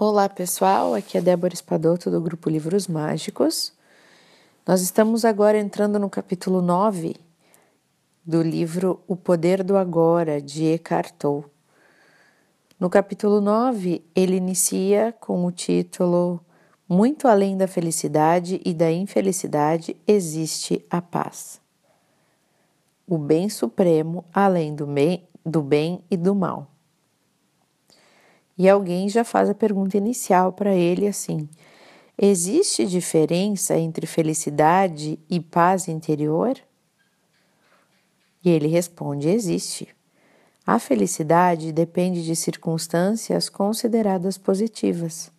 Olá pessoal, aqui é Débora Espadoto do grupo Livros Mágicos. Nós estamos agora entrando no capítulo 9 do livro O Poder do Agora, de Eckhart Tolle. No capítulo 9, ele inicia com o título Muito além da felicidade e da infelicidade existe a paz. O bem supremo além do bem, do bem e do mal. E alguém já faz a pergunta inicial para ele assim: existe diferença entre felicidade e paz interior? E ele responde: existe. A felicidade depende de circunstâncias consideradas positivas,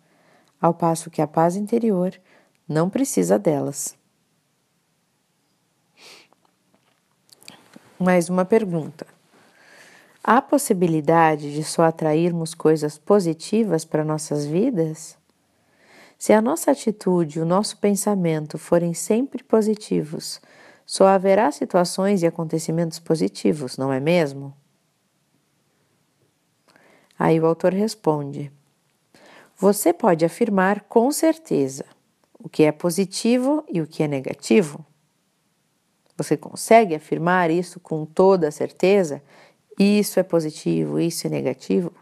ao passo que a paz interior não precisa delas. Mais uma pergunta. Há possibilidade de só atrairmos coisas positivas para nossas vidas? Se a nossa atitude e o nosso pensamento forem sempre positivos, só haverá situações e acontecimentos positivos, não é mesmo? Aí o autor responde: Você pode afirmar com certeza o que é positivo e o que é negativo? Você consegue afirmar isso com toda certeza isso é positivo, isso é negativo?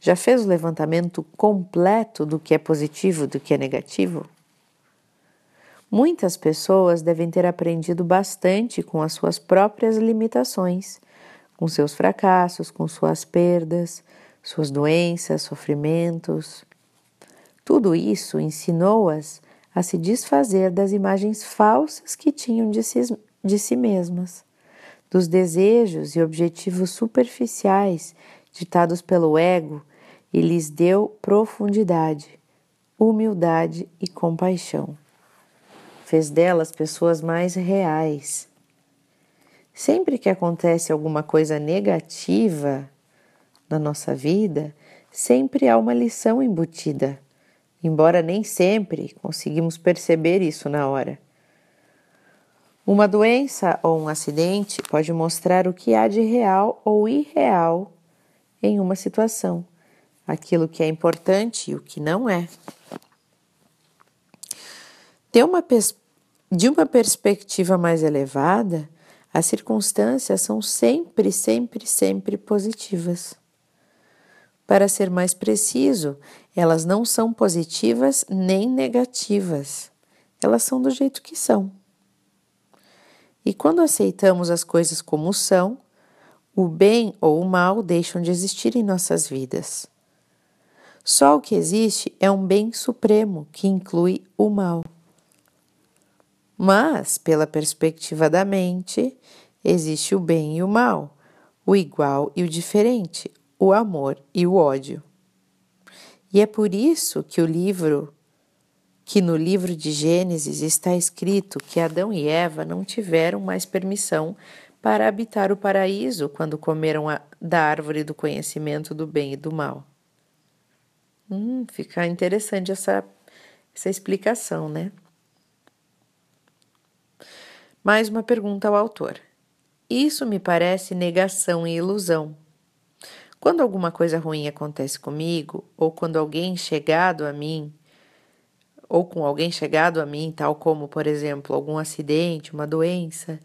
Já fez o levantamento completo do que é positivo, do que é negativo? Muitas pessoas devem ter aprendido bastante com as suas próprias limitações, com seus fracassos, com suas perdas, suas doenças, sofrimentos. Tudo isso ensinou-as a se desfazer das imagens falsas que tinham de si, de si mesmas dos desejos e objetivos superficiais ditados pelo ego e lhes deu profundidade, humildade e compaixão. Fez delas pessoas mais reais. Sempre que acontece alguma coisa negativa na nossa vida, sempre há uma lição embutida, embora nem sempre conseguimos perceber isso na hora. Uma doença ou um acidente pode mostrar o que há de real ou irreal em uma situação, aquilo que é importante e o que não é. De uma, de uma perspectiva mais elevada, as circunstâncias são sempre, sempre, sempre positivas. Para ser mais preciso, elas não são positivas nem negativas, elas são do jeito que são. E quando aceitamos as coisas como são, o bem ou o mal deixam de existir em nossas vidas. Só o que existe é um bem supremo que inclui o mal. Mas, pela perspectiva da mente, existe o bem e o mal, o igual e o diferente, o amor e o ódio. E é por isso que o livro que no livro de Gênesis está escrito que Adão e Eva não tiveram mais permissão para habitar o paraíso quando comeram a, da árvore do conhecimento do bem e do mal. Hum, fica interessante essa, essa explicação, né? Mais uma pergunta ao autor. Isso me parece negação e ilusão. Quando alguma coisa ruim acontece comigo, ou quando alguém chegado a mim ou com alguém chegado a mim, tal como, por exemplo, algum acidente, uma doença,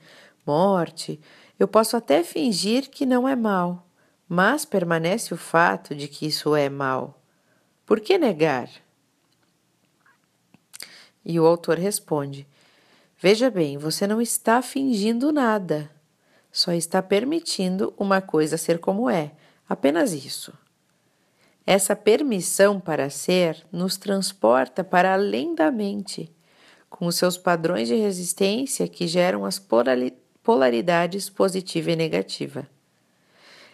morte, eu posso até fingir que não é mal, mas permanece o fato de que isso é mal. Por que negar? E o autor responde: Veja bem, você não está fingindo nada, só está permitindo uma coisa ser como é, apenas isso. Essa permissão para ser nos transporta para além da mente, com os seus padrões de resistência que geram as polaridades positiva e negativa.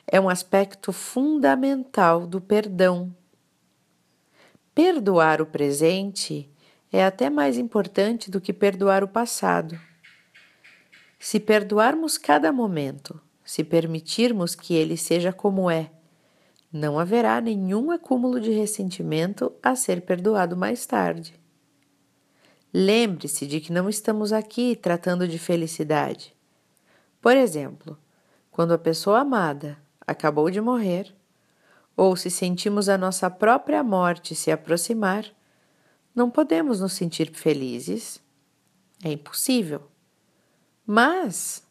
É um aspecto fundamental do perdão. Perdoar o presente é até mais importante do que perdoar o passado. Se perdoarmos cada momento, se permitirmos que ele seja como é, não haverá nenhum acúmulo de ressentimento a ser perdoado mais tarde. Lembre-se de que não estamos aqui tratando de felicidade. Por exemplo, quando a pessoa amada acabou de morrer, ou se sentimos a nossa própria morte se aproximar, não podemos nos sentir felizes. É impossível. Mas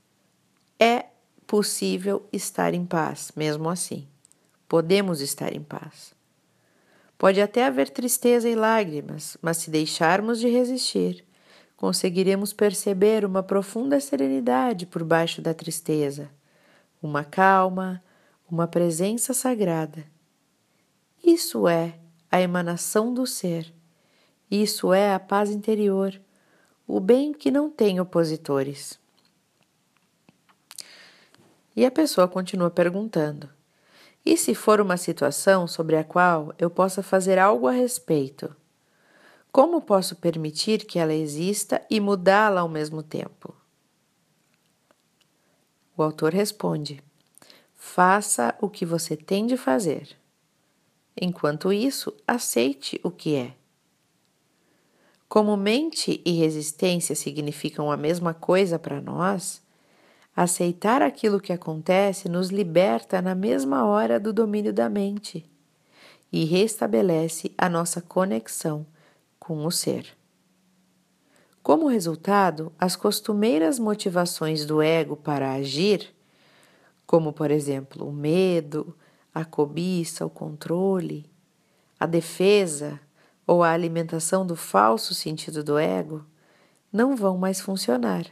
é possível estar em paz, mesmo assim. Podemos estar em paz. Pode até haver tristeza e lágrimas, mas se deixarmos de resistir, conseguiremos perceber uma profunda serenidade por baixo da tristeza, uma calma, uma presença sagrada. Isso é a emanação do ser. Isso é a paz interior, o bem que não tem opositores. E a pessoa continua perguntando: e se for uma situação sobre a qual eu possa fazer algo a respeito? Como posso permitir que ela exista e mudá-la ao mesmo tempo? O autor responde: Faça o que você tem de fazer. Enquanto isso, aceite o que é. Como mente e resistência significam a mesma coisa para nós, Aceitar aquilo que acontece nos liberta na mesma hora do domínio da mente e restabelece a nossa conexão com o ser. Como resultado, as costumeiras motivações do ego para agir, como por exemplo o medo, a cobiça, o controle, a defesa ou a alimentação do falso sentido do ego, não vão mais funcionar.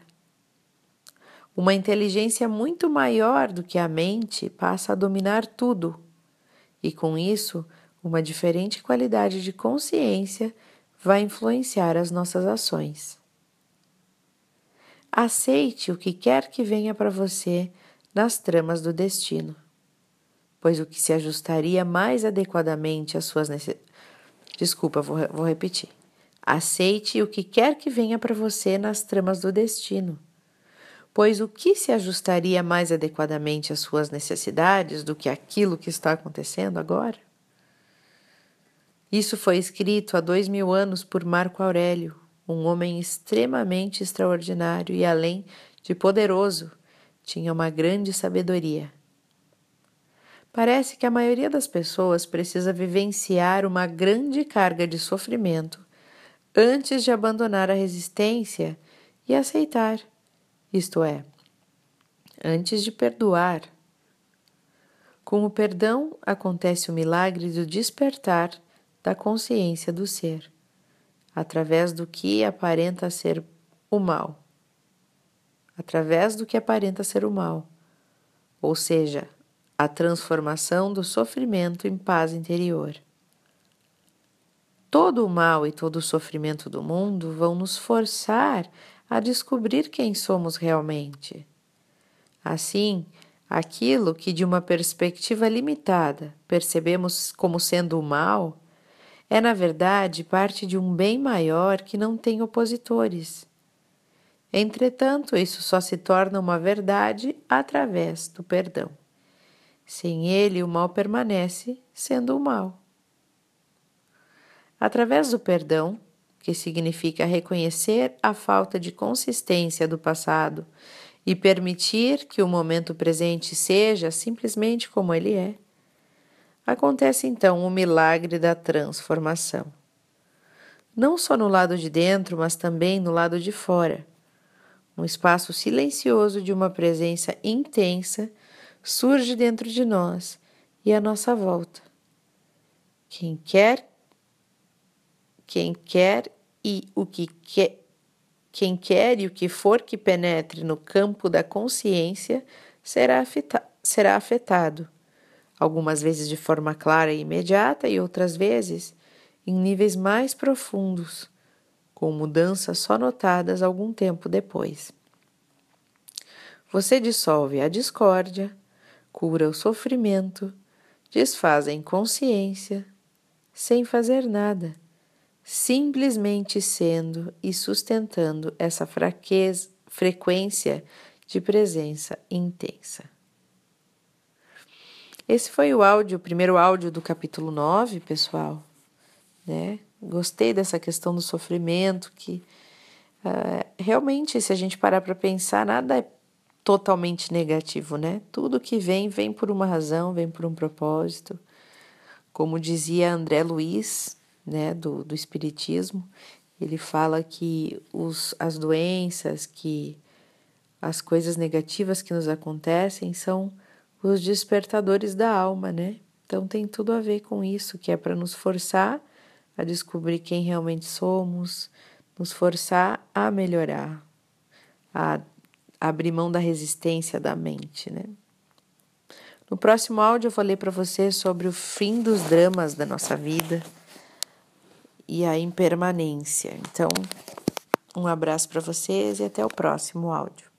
Uma inteligência muito maior do que a mente passa a dominar tudo, e com isso, uma diferente qualidade de consciência vai influenciar as nossas ações. Aceite o que quer que venha para você nas tramas do destino, pois o que se ajustaria mais adequadamente às suas necessidades. Desculpa, vou, vou repetir. Aceite o que quer que venha para você nas tramas do destino pois o que se ajustaria mais adequadamente às suas necessidades do que aquilo que está acontecendo agora? Isso foi escrito há dois mil anos por Marco Aurélio, um homem extremamente extraordinário e, além de poderoso, tinha uma grande sabedoria. Parece que a maioria das pessoas precisa vivenciar uma grande carga de sofrimento antes de abandonar a resistência e aceitar isto é, antes de perdoar. Com o perdão acontece o milagre do despertar da consciência do ser, através do que aparenta ser o mal. Através do que aparenta ser o mal, ou seja, a transformação do sofrimento em paz interior. Todo o mal e todo o sofrimento do mundo vão nos forçar a descobrir quem somos realmente. Assim, aquilo que de uma perspectiva limitada percebemos como sendo o mal, é na verdade parte de um bem maior que não tem opositores. Entretanto, isso só se torna uma verdade através do perdão. Sem ele, o mal permanece sendo o mal. Através do perdão, que significa reconhecer a falta de consistência do passado e permitir que o momento presente seja simplesmente como ele é. Acontece então o milagre da transformação. Não só no lado de dentro, mas também no lado de fora. Um espaço silencioso de uma presença intensa surge dentro de nós e à nossa volta. Quem quer quem quer e o que quer, quem quer e o que for que penetre no campo da consciência será, afeta, será afetado, algumas vezes de forma clara e imediata e outras vezes em níveis mais profundos, com mudanças só notadas algum tempo depois. Você dissolve a discórdia, cura o sofrimento, desfaz a inconsciência, sem fazer nada simplesmente sendo e sustentando essa fraqueza, frequência de presença intensa. Esse foi o áudio, o primeiro áudio do capítulo 9, pessoal. Né? Gostei dessa questão do sofrimento, que uh, realmente, se a gente parar para pensar, nada é totalmente negativo, né? Tudo que vem, vem por uma razão, vem por um propósito. Como dizia André Luiz, né, do, do Espiritismo, ele fala que os, as doenças, que as coisas negativas que nos acontecem são os despertadores da alma, né? Então tem tudo a ver com isso, que é para nos forçar a descobrir quem realmente somos, nos forçar a melhorar, a abrir mão da resistência da mente, né? No próximo áudio eu falei para você sobre o fim dos dramas da nossa vida e a impermanência. Então, um abraço para vocês e até o próximo áudio.